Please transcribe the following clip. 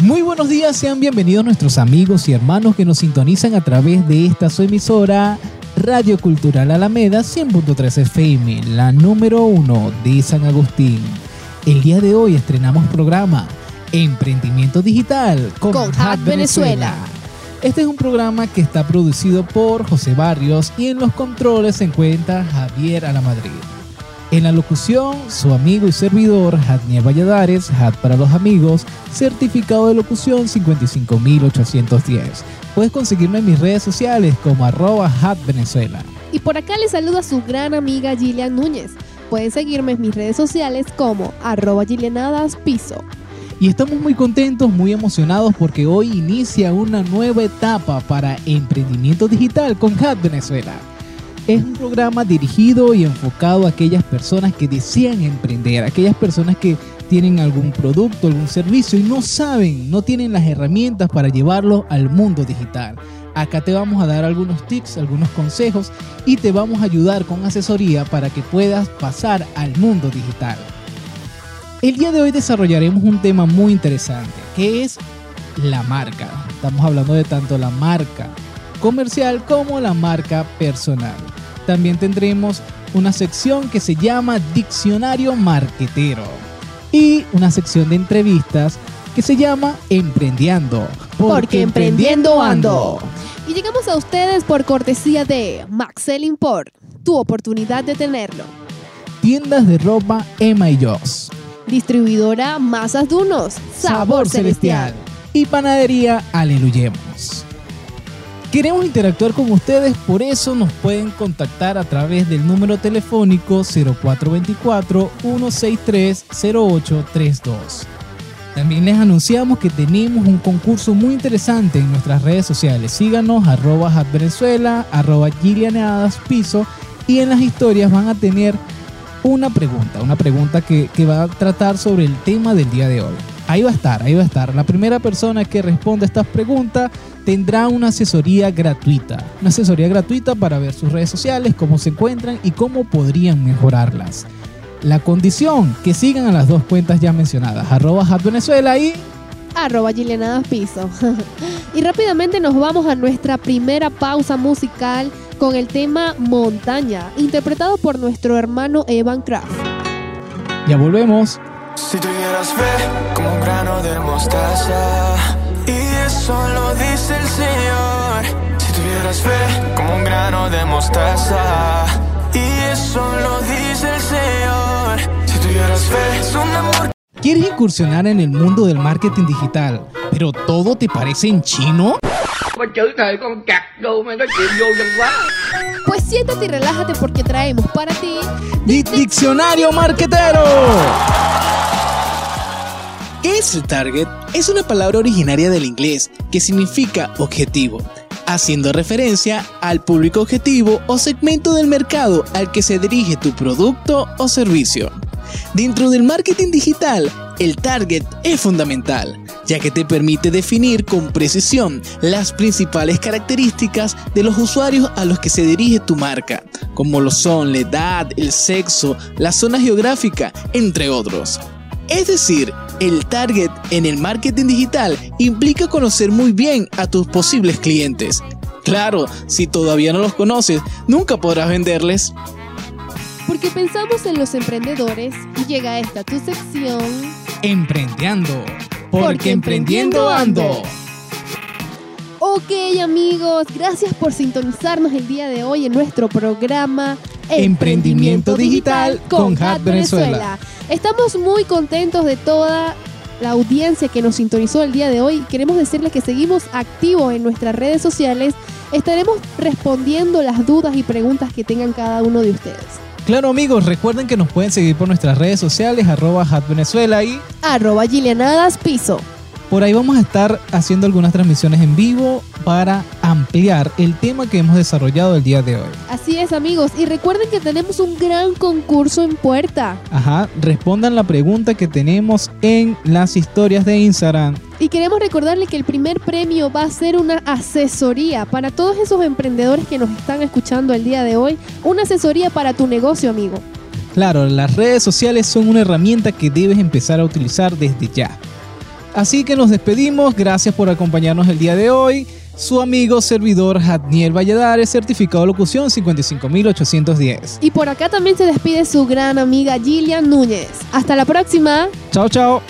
Muy buenos días, sean bienvenidos nuestros amigos y hermanos que nos sintonizan a través de esta su emisora Radio Cultural Alameda 100.3 FM, la número uno de San Agustín. El día de hoy estrenamos programa Emprendimiento Digital con, Con Hat Venezuela. Este es un programa que está producido por José Barrios y en los controles se encuentra Javier Alamadrid. En la locución, su amigo y servidor, Hadniel Valladares, Hat para los amigos, certificado de locución 55810. Puedes conseguirme en mis redes sociales como arroba Venezuela. Y por acá les saluda su gran amiga Gillian Núñez. Pueden seguirme en mis redes sociales como arroba Piso. Y estamos muy contentos, muy emocionados porque hoy inicia una nueva etapa para emprendimiento digital con Hat Venezuela. Es un programa dirigido y enfocado a aquellas personas que desean emprender, aquellas personas que tienen algún producto, algún servicio y no saben, no tienen las herramientas para llevarlo al mundo digital. Acá te vamos a dar algunos tips, algunos consejos y te vamos a ayudar con asesoría para que puedas pasar al mundo digital. El día de hoy desarrollaremos un tema muy interesante, que es la marca. Estamos hablando de tanto la marca comercial como la marca personal. También tendremos una sección que se llama Diccionario Marquetero y una sección de entrevistas que se llama Emprendiendo. Porque emprendiendo ando. Y llegamos a ustedes por cortesía de Maxel Import, tu oportunidad de tenerlo. Tiendas de ropa Emma y Joss. Distribuidora Masas Dunos, Sabor, Celestial. Y panadería Aleluyemos. Queremos interactuar con ustedes, por eso nos pueden contactar a través del número telefónico 0424-163-0832. También les anunciamos que tenemos un concurso muy interesante en nuestras redes sociales. Síganos arroba Venezuela, arroba Gilianadas Piso y en las historias van a tener una pregunta, una pregunta que va a tratar sobre el tema del día de hoy. Ahí va a estar, ahí va a estar. La primera persona que responda estas preguntas tendrá una asesoría gratuita. Una asesoría gratuita para ver sus redes sociales, cómo se encuentran y cómo podrían mejorarlas. La condición, que sigan a las dos cuentas ya mencionadas, arroba Venezuela y arroba Gilianadas Piso. y rápidamente nos vamos a nuestra primera pausa musical con el tema Montaña, interpretado por nuestro hermano Evan Kraft. ya volvemos. Si tuvieras fe como un grano de mostaza, y eso lo dice el Señor. Si tuvieras fe como un grano de mostaza, y eso lo dice el Señor. Si tuvieras fe, es un amor. ¿Quieres incursionar en el mundo del marketing digital, pero todo te parece en chino? Quá Pues siéntate y relájate porque traemos para ti Di- Diccionario Marquetero. ¿Qué es el target? Es una palabra originaria del inglés que significa objetivo, haciendo referencia al público objetivo o segmento del mercado al que se dirige tu producto o servicio. Dentro del marketing digital, el target es fundamental, ya que te permite definir con precisión las principales características de los usuarios a los que se dirige tu marca, como lo son la edad, el sexo, la zona geográfica, entre otros. Es decir, el target en el marketing digital implica conocer muy bien a tus posibles clientes. Claro, si todavía no los conoces, nunca podrás venderles. porque pensamos en los emprendedores y llega esta tu sección. Emprendiendo. Porque, Porque emprendiendo ando. Ok amigos, gracias por sintonizarnos el día de hoy en nuestro programa Emprendimiento Digital con Hat Venezuela. Estamos muy contentos de toda la audiencia que nos sintonizó el día de hoy. Queremos decirles que seguimos activos en nuestras redes sociales. Estaremos respondiendo las dudas y preguntas que tengan cada uno de ustedes. Claro amigos, recuerden que nos pueden seguir por nuestras redes sociales, arroba Hat Venezuela y Arroba Gilianadas Piso. por ahí vamos a estar haciendo algunas transmisiones en vivo para ampliar el tema que hemos desarrollado el día de hoy. Así es amigos, y recuerden que tenemos un gran concurso en puerta. Ajá, respondan la pregunta que tenemos en las historias de Instagram. Y queremos recordarle que el primer premio va a ser una asesoría para todos esos emprendedores que nos están escuchando el día de hoy. Una asesoría para tu negocio, amigo. Claro, las redes sociales son una herramienta que debes empezar a utilizar desde ya. Así que nos despedimos, gracias por acompañarnos el día de hoy. Su amigo servidor Jadniel Valladares, certificado de locución 55810. Y por acá también se despide su gran amiga Gillian Núñez. Hasta la próxima. Chao, chao.